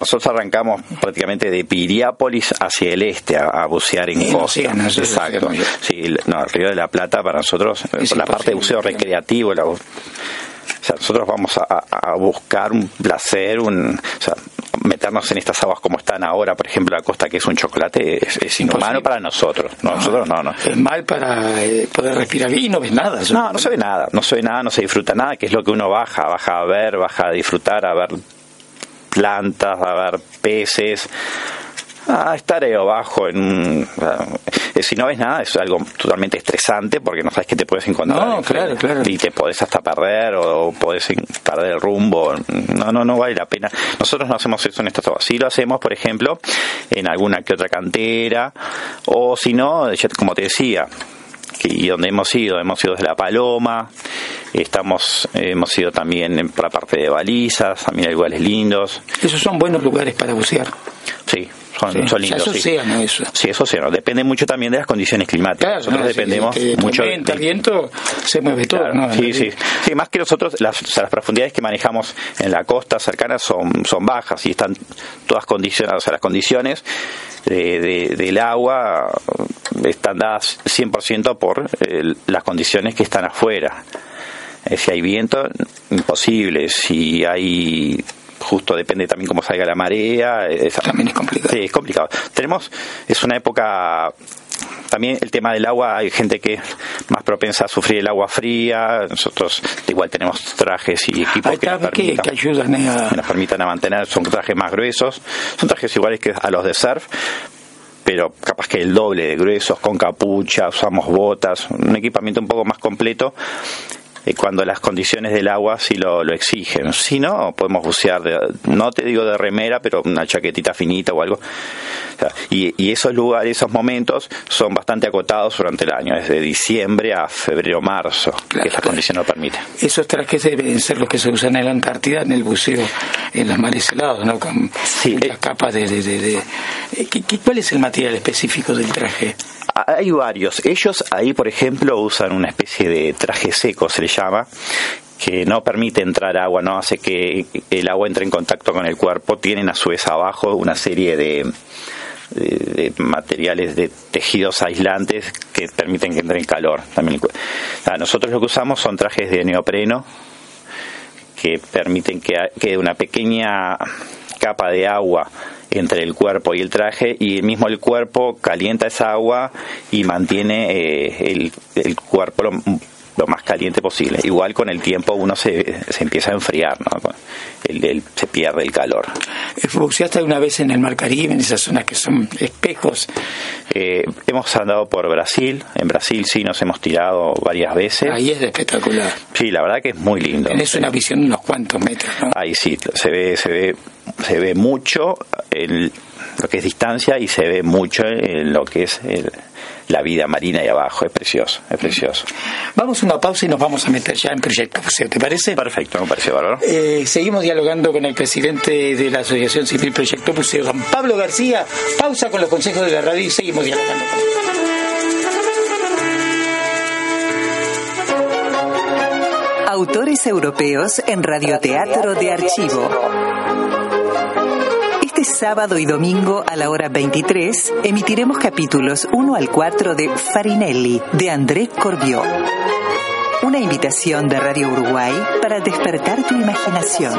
Speaker 8: nosotros arrancamos prácticamente de Piriápolis hacia el este a, bucear en costa. Exacto. Sí, no, el Río de la Plata para nosotros, por la parte de buceo recreativo, la, nosotros vamos a, buscar un placer, un, o sea, meternos en estas aguas como están ahora, por ejemplo, la costa que es un chocolate, es, inhumano para nosotros. No, nosotros no, no.
Speaker 2: Es mal para eh, poder respirar bien y no ves nada.
Speaker 8: No, no se ve nada, no se ve nada, no se disfruta nada, que es lo que uno baja, baja a ver, baja a disfrutar, a ver plantas, a ver peces Ah, estar bajo en eh, si no ves nada es algo totalmente estresante porque no sabes qué te puedes encontrar
Speaker 2: no, claro, claro.
Speaker 8: y te podés hasta perder o, podés perder el rumbo. No no no vale la pena. Nosotros no hacemos eso en estas aguas sí lo hacemos por ejemplo en alguna que otra cantera. O si no como te decía y donde hemos ido, hemos ido desde La Paloma, estamos, hemos ido también para parte de balizas, también hay lugares lindos.
Speaker 2: Esos son buenos lugares para bucear.
Speaker 8: Sí, son, lindos.
Speaker 2: sí. océano, eso.
Speaker 8: Sí, es océano. Depende mucho también de las condiciones climáticas. nosotros dependemos mucho.
Speaker 2: el viento, se mueve todo.
Speaker 8: sí, sí. Sí, más que nosotros, las, las profundidades que manejamos en la costa cercana son, son bajas y están todas condicionadas. O sea, las condiciones de, del agua están dadas 100% por eh, las condiciones que están afuera. Eh, si hay viento, imposible. Si hay justo depende también cómo salga la marea.
Speaker 2: también es complicado.
Speaker 8: Sí, es complicado. Tenemos, es una época también el tema del agua, hay gente que es más propensa a sufrir el agua fría, nosotros igual tenemos trajes y equipos que, nos
Speaker 2: permitan, ayudan
Speaker 8: a... nos permitan a mantener, son trajes más gruesos, son trajes iguales que a los de surf, pero capaz que el doble de gruesos, con capucha, usamos botas, un equipamiento un poco más completo eh, cuando las condiciones del agua sí lo, lo exigen. Si no, podemos bucear, no te digo de remera, pero una chaquetita finita o algo. y, esos lugares, esos momentos son bastante acotados durante el año, desde diciembre a febrero, marzo, que la condición lo permite.
Speaker 2: Esos trajes deben ser los que se usan en la Antártida, en el buceo, en las mares helados, ¿no? Con
Speaker 8: sí,
Speaker 2: las eh, capas de... de, de, de... ¿Cuál es el material específico del traje?
Speaker 8: Hay varios. Ellos ahí, por ejemplo, usan una especie de traje seco, se le llama, que no permite entrar agua, no hace que el agua entre en contacto con el cuerpo. Tienen a su vez abajo una serie de, materiales de tejidos aislantes que permiten que entre en calor. También nosotros lo que usamos son trajes de neopreno que permiten que quede una pequeña capa de agua entre el cuerpo y el traje y mismo el cuerpo calienta esa agua y mantiene eh, el, el, cuerpo lo, más caliente posible. Igual con el tiempo uno se, se empieza a enfriar, ¿no? El, se pierde el calor.
Speaker 2: ¿Buceaste alguna vez en el Mar Caribe, en esas zonas que son espejos?
Speaker 8: Eh, hemos andado por Brasil, en Brasil sí nos hemos tirado varias veces.
Speaker 2: Ahí es espectacular.
Speaker 8: Sí, la verdad que es muy lindo.
Speaker 2: Es una visión de unos cuantos metros, ¿no?
Speaker 8: Ahí sí, se ve, se ve se ve mucho en lo que es distancia y se ve mucho en lo que es la vida marina y abajo. Es precioso, es precioso.
Speaker 2: Vamos a una pausa y nos vamos a meter ya en Proyecto ¿te parece?
Speaker 8: Perfecto, me parece bárbaro.
Speaker 2: Eh, seguimos dialogando con el presidente de la Asociación Civil Proyecto Buceo, Juan Pablo García. Pausa con los consejos de la radio y seguimos dialogando con él.
Speaker 6: Autores europeos en radioteatro de archivo. Este sábado y domingo a la hora 23 emitiremos capítulos 1 al 4 de Farinelli de André Corbiot. Una invitación de Radio Uruguay para despertar tu imaginación.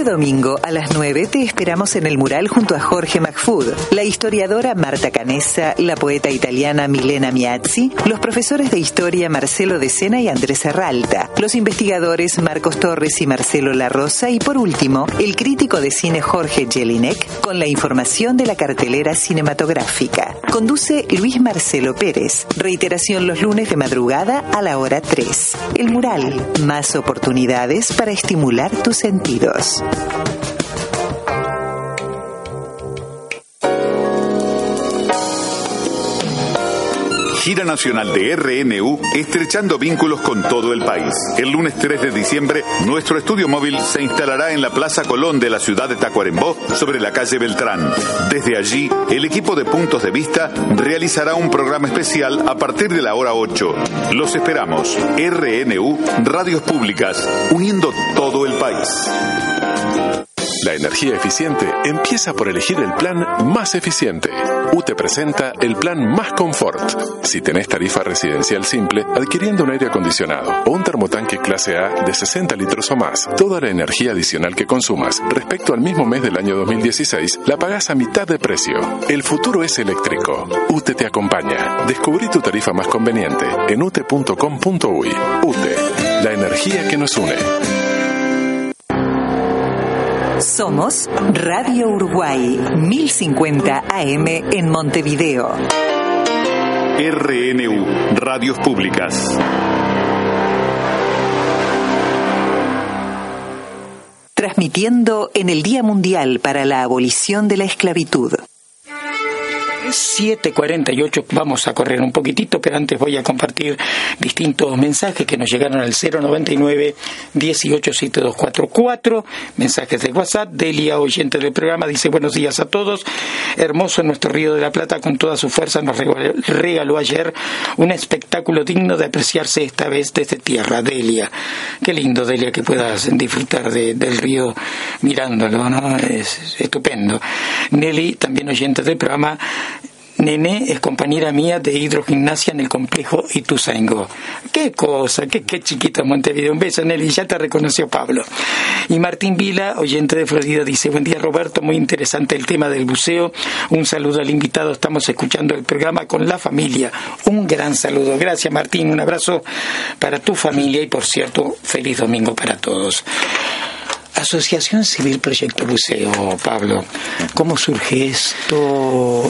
Speaker 6: Este domingo a las 9 te esperamos en el mural junto a Jorge McFood, la historiadora Marta Canessa, la poeta italiana Milena Miazzi, los profesores de historia Marcelo De Sena y Andrés Serralta, los investigadores Marcos Torres y Marcelo La Rosa y por último, el crítico de cine Jorge Jelinek con la información de la cartelera cinematográfica. Conduce Luis Marcelo Pérez. Reiteración los lunes de madrugada a la hora 3. El mural, más oportunidades para estimular tus sentidos.
Speaker 1: Gira Nacional de RNU, estrechando vínculos con todo el país. El lunes 3 de diciembre, nuestro estudio móvil se instalará en la Plaza Colón de la ciudad de Tacuarembó, sobre la calle Beltrán. Desde allí, el equipo de Puntos de Vista realizará un programa especial a partir de la hora 8. Los esperamos. RNU, Radios Públicas, uniendo todo el país.
Speaker 4: La energía eficiente empieza por elegir el plan más eficiente. UTE presenta el plan Más Confort. Si tenés tarifa residencial simple, adquiriendo un aire acondicionado o un termotanque clase A de 60 litros o más, toda la energía adicional que consumas respecto al mismo mes del año 2016 la pagás a mitad de precio. El futuro es eléctrico. UTE te acompaña. Descubrí tu tarifa más conveniente en ute.com.uy. UTE, la energía que nos une.
Speaker 6: Somos Radio Uruguay, 1050 AM en Montevideo.
Speaker 1: RNU, Radios Públicas.
Speaker 6: Transmitiendo en el Día Mundial para la Abolición de la Esclavitud.
Speaker 2: 7.48, vamos a correr un poquitito, pero antes voy a compartir distintos mensajes que nos llegaron al 099 187244, mensajes de WhatsApp, Delia, oyente del programa, dice buenos días a todos, hermoso nuestro Río de la Plata con toda su fuerza nos regaló ayer un espectáculo digno de apreciarse esta vez desde tierra, Delia. Qué lindo, Delia, que puedas disfrutar del río mirándolo, ¿no? Es estupendo. Nelly, también oyente del programa, Nene es compañera mía de hidrogimnasia en el complejo Ituzaingó. Qué cosa, qué, qué chiquito Montevideo. Un beso, Nelly, ya te reconoció Pablo. Y Martín Vila, oyente de Florida, dice, buen día Roberto, muy interesante el tema del buceo. Un saludo al invitado, estamos escuchando el programa con la familia. Un gran saludo. Gracias Martín, un abrazo para tu familia y por cierto, feliz domingo para todos. Asociación Civil Proyecto Buceo, Pablo. ¿Cómo surge esto?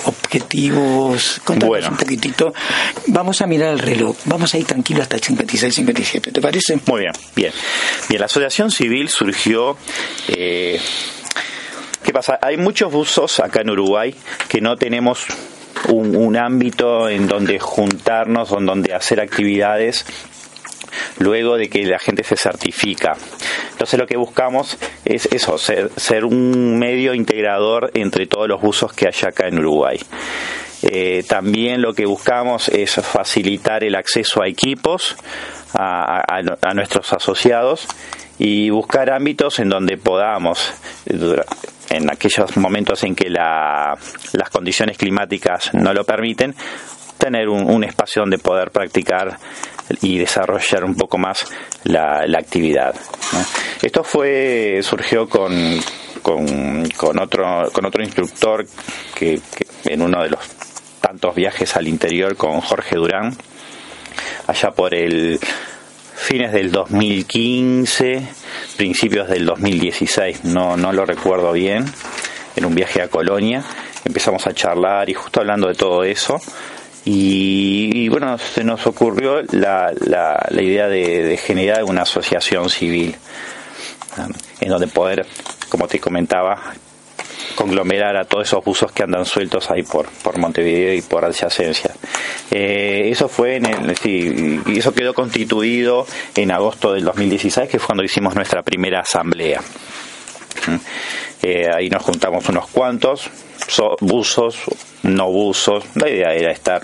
Speaker 2: ¿Objetivos? Contanos un poquitito. Vamos a mirar el reloj. Vamos a ir tranquilo hasta el 56, 57. ¿Te parece?
Speaker 8: Muy bien, bien. Bien, la Asociación Civil surgió... Eh, ¿Qué pasa? Hay muchos buzos acá en Uruguay que no tenemos un, un ámbito en donde juntarnos, en donde hacer actividades luego de que la gente se certifica. Entonces lo que buscamos es eso, ser, un medio integrador entre todos los buzos que hay acá en Uruguay. Eh, también lo que buscamos es facilitar el acceso a equipos a, nuestros asociados y buscar ámbitos en donde podamos, en aquellos momentos en que las condiciones climáticas no lo permiten, tener un, espacio donde poder practicar y desarrollar un poco más la, actividad. Esto fue surgió con, con, otro con otro instructor que, en uno de los tantos viajes al interior con Jorge Durán allá por el fines del 2015 principios del 2016 no no lo recuerdo bien en un viaje a Colonia empezamos a charlar y justo hablando de todo eso y, bueno, se nos ocurrió la, la, idea de, generar una asociación civil en donde poder, como te comentaba, conglomerar a todos esos buzos que andan sueltos ahí por, por Montevideo y por adyacencia. Eh, eso fue en el, sí, y eso quedó constituido en agosto del 2016, que fue cuando hicimos nuestra primera asamblea. ¿Mm? Eh, ahí nos juntamos unos cuantos, buzos, no buzos. La idea era estar,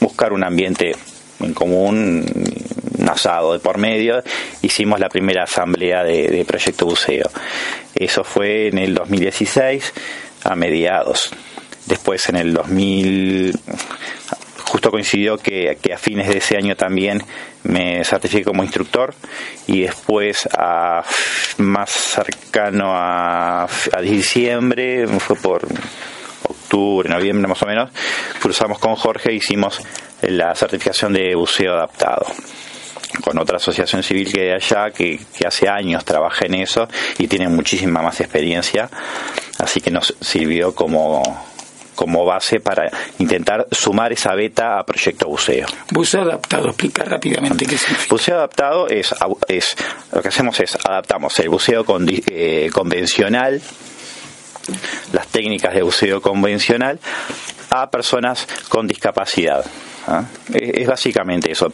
Speaker 8: buscar un ambiente en común, un asado de por medio. Hicimos la primera asamblea de, Proyecto Buceo. Eso fue en el 2016, a mediados. Después en el 2000, justo coincidió que, a fines de ese año también me certifiqué como instructor y después a más cercano a, a diciembre, fue por octubre, noviembre más o menos, cruzamos con Jorge e hicimos la certificación de buceo adaptado con otra asociación civil que hay allá que, hace años trabaja en eso y tiene muchísima más experiencia, así que nos sirvió como, como base para intentar sumar esa beta a Proyecto Buceo.
Speaker 2: Buceo adaptado, explica rápidamente qué significa.
Speaker 8: Buceo adaptado es, es lo que hacemos es adaptamos el buceo con, eh, convencional las técnicas de buceo convencional a personas con discapacidad. ¿ah? Es, básicamente eso,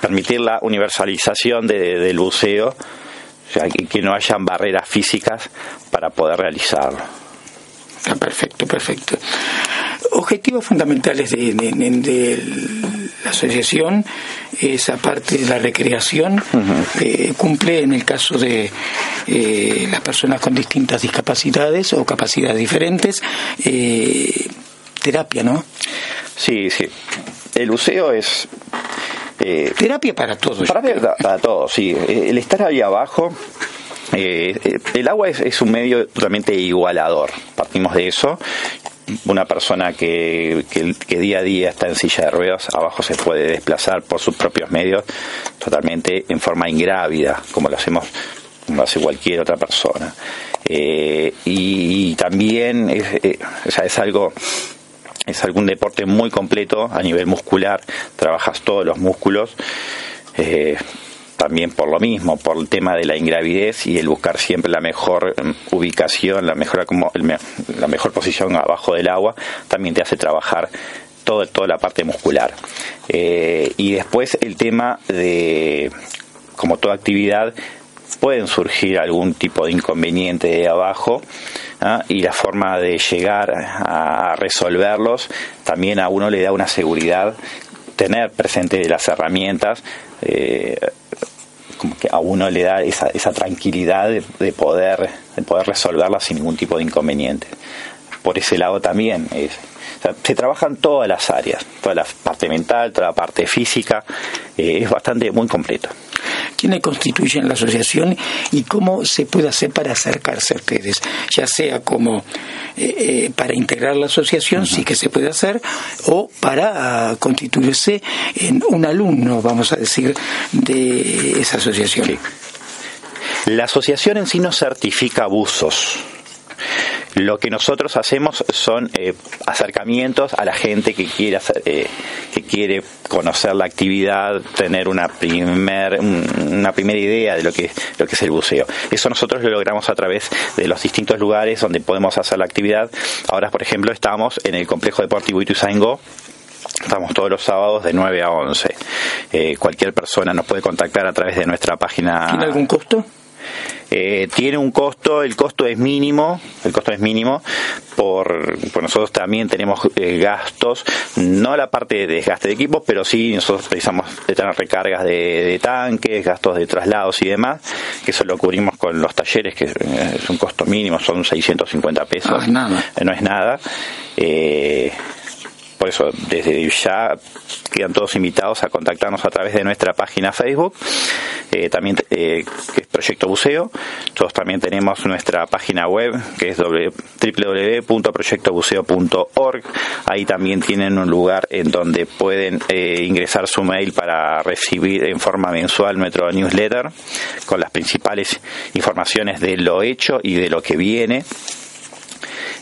Speaker 8: permitir la universalización del buceo, y que no hayan barreras físicas para poder realizarlo.
Speaker 2: Ah, perfecto, perfecto. Objetivos fundamentales de, la asociación esa parte de la recreación eh, cumple en el caso de eh, las personas con distintas discapacidades o capacidades diferentes eh, terapia, ¿no?
Speaker 8: Sí, sí. El buceo es
Speaker 2: terapia para todos.
Speaker 8: Para, para todos, sí. El estar ahí abajo el agua es, es, un medio totalmente igualador, partimos de eso una persona que, que, día a día está en silla de ruedas, abajo se puede desplazar por sus propios medios totalmente en forma ingrávida, como lo hacemos, como hace cualquier otra persona. Eh, y, también es, eh, es algo es algún deporte muy completo a nivel muscular, trabajas todos los músculos. Eh, también por lo mismo, por el tema de la ingravidez y el buscar siempre la mejor mm, ubicación, la mejor, la mejor posición abajo del agua, también te hace trabajar todo, toda la parte muscular. Eh, y después el tema de, como toda actividad, pueden surgir algún tipo de inconveniente de abajo ¿ah? y la forma de llegar a resolverlos también a uno le da una seguridad tener presente las herramientas eh, como que a uno le da esa, esa tranquilidad de, poder de poder resolverlas sin ningún tipo de inconveniente por ese lado también es se trabajan todas las áreas, toda la parte mental, toda la parte física, eh, es bastante muy completo.
Speaker 2: ¿Quiénes constituyen la asociación y cómo se puede hacer para acercarse a ustedes? Ya sea como eh, eh, para integrar la asociación, sí que se puede hacer, o para constituirse en un alumno, vamos a decir, de esa asociación.
Speaker 8: La asociación en sí no certifica abusos lo que nosotros hacemos son eh, acercamientos a la gente que quiere eh, que quiere conocer la actividad, tener una primer, una primera idea de lo que lo que es el buceo. Eso nosotros lo logramos a través de los distintos lugares donde podemos hacer la actividad. Ahora, por ejemplo, estamos en el complejo deportivo Ituzaingó Estamos todos los sábados de 9 a 11. Eh, cualquier persona nos puede contactar a través de nuestra página.
Speaker 2: ¿Tiene algún costo?
Speaker 8: Eh, tiene un costo, el costo es mínimo, el costo es mínimo, por, nosotros también tenemos eh, gastos, no la parte de desgaste de equipos, pero sí nosotros precisamos de tener recargas de, tanques, gastos de traslados y demás, que eso lo cubrimos con los talleres, que es un costo mínimo, son 650 pesos. No
Speaker 2: es nada.
Speaker 8: no es nada. Eh, por eso, desde ya quedan todos invitados a contactarnos a través de nuestra página Facebook, eh, también eh, que es Proyecto Buceo. Todos también tenemos nuestra página web, que es www.proyectobuceo.org. Ahí también tienen un lugar en donde pueden eh, ingresar su mail para recibir en forma mensual nuestro newsletter con las principales informaciones de lo hecho y de lo que viene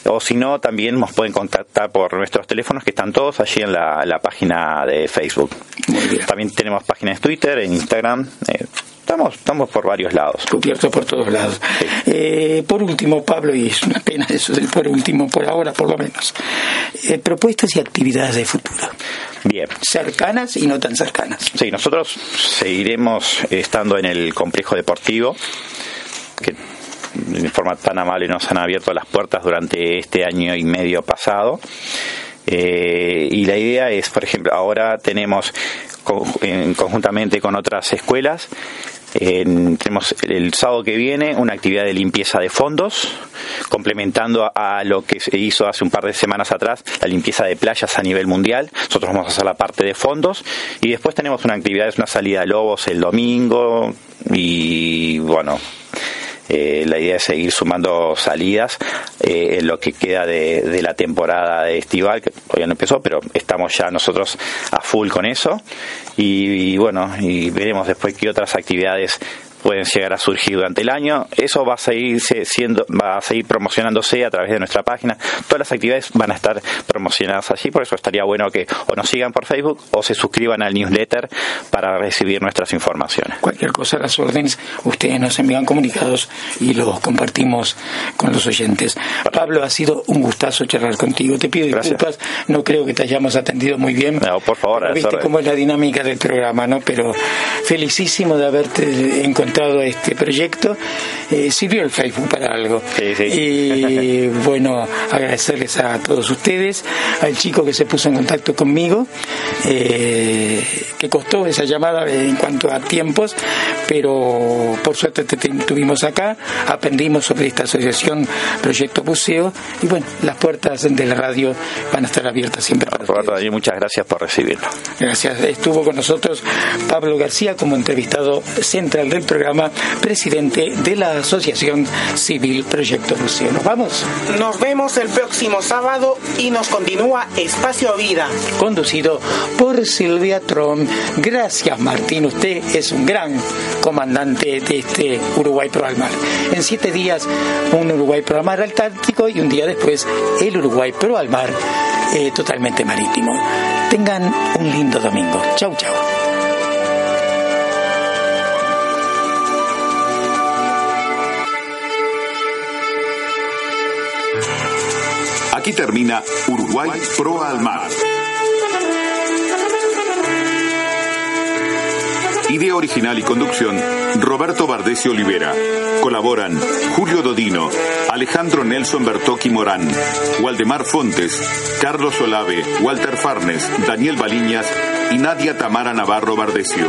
Speaker 8: o si no, también nos pueden contactar por nuestros teléfonos que están todos allí en la, página de Facebook. También tenemos páginas de Twitter, en Instagram. Eh, estamos, estamos por varios lados.
Speaker 2: Cubierto por todos lados. Eh, por último, Pablo, y es una pena eso del por último, por ahora por lo menos, eh, propuestas y actividades de futuro.
Speaker 8: Bien.
Speaker 2: Cercanas y no tan cercanas.
Speaker 8: Sí, nosotros seguiremos estando en el complejo deportivo, que de forma tan amable nos han abierto las puertas durante este año y medio pasado. Eh, y la idea es, por ejemplo, ahora tenemos conjuntamente con otras escuelas, tenemos el sábado que viene una actividad de limpieza de fondos, complementando a, lo que se hizo hace un par de semanas atrás, la limpieza de playas a nivel mundial. Nosotros vamos a hacer la parte de fondos y después tenemos una actividad, es una salida de lobos el domingo y bueno, eh, la idea es seguir sumando salidas eh, en lo que queda de, la temporada estival, que todavía no empezó, pero estamos ya nosotros a full con eso. y bueno, y veremos después qué otras actividades pueden llegar a surgir durante el año. Eso va a seguir siendo, va a seguir promocionándose a través de nuestra página. Todas las actividades van a estar promocionadas allí, por eso estaría bueno que o nos sigan por Facebook o se suscriban al newsletter para recibir nuestras informaciones.
Speaker 2: Cualquier cosa, las órdenes, ustedes nos envían comunicados y los compartimos con los oyentes. Pablo, ha sido un gustazo charlar contigo. Te pido disculpas, no creo que te hayamos atendido muy bien.
Speaker 8: No, por favor.
Speaker 2: Viste cómo es la dinámica del programa, ¿no? Pero felicísimo de haberte encontrado este proyecto, eh, sirvió el Facebook para algo. Y bueno, agradecerles a todos ustedes, al chico que se puso en contacto conmigo, eh, que costó esa llamada en cuanto a tiempos, pero por suerte te, tuvimos acá, aprendimos sobre esta asociación Proyecto Buceo y bueno, las puertas de la radio van a estar abiertas siempre para
Speaker 8: Roberto, muchas gracias por recibirlo.
Speaker 2: Gracias. Estuvo con nosotros Pablo García como entrevistado central del programa programa, presidente de la Asociación Civil Proyecto Buceo. ¿Nos vamos?
Speaker 3: Nos vemos el próximo sábado y nos continúa Espacio Vida.
Speaker 2: Conducido por Silvia Trom. Gracias, Martín. Usted es un gran comandante de este Uruguay Pro al Mar. En siete días, un Uruguay Pro al Mar Antártico y un día después, el Uruguay Pro al Mar eh, totalmente marítimo. Tengan un lindo domingo. Chau, chau.
Speaker 1: Aquí termina Uruguay Pro al Mar. Idea original y conducción, Roberto Bardesio Olivera. Colaboran Julio Dodino, Alejandro Nelson Bertocchi Morán, Waldemar Fontes, Carlos Olave, Walter Farnes, Daniel Baliñas y Nadia Tamara Navarro Bardesio.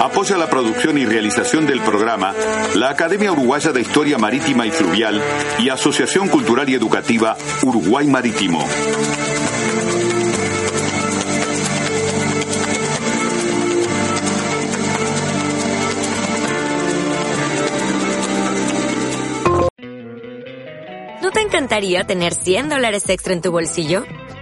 Speaker 1: Apoya la producción y realización del programa la Academia Uruguaya de Historia Marítima y Fluvial y Asociación Cultural y Educativa Uruguay Marítimo.
Speaker 9: ¿No te encantaría tener 100 dólares extra en tu bolsillo?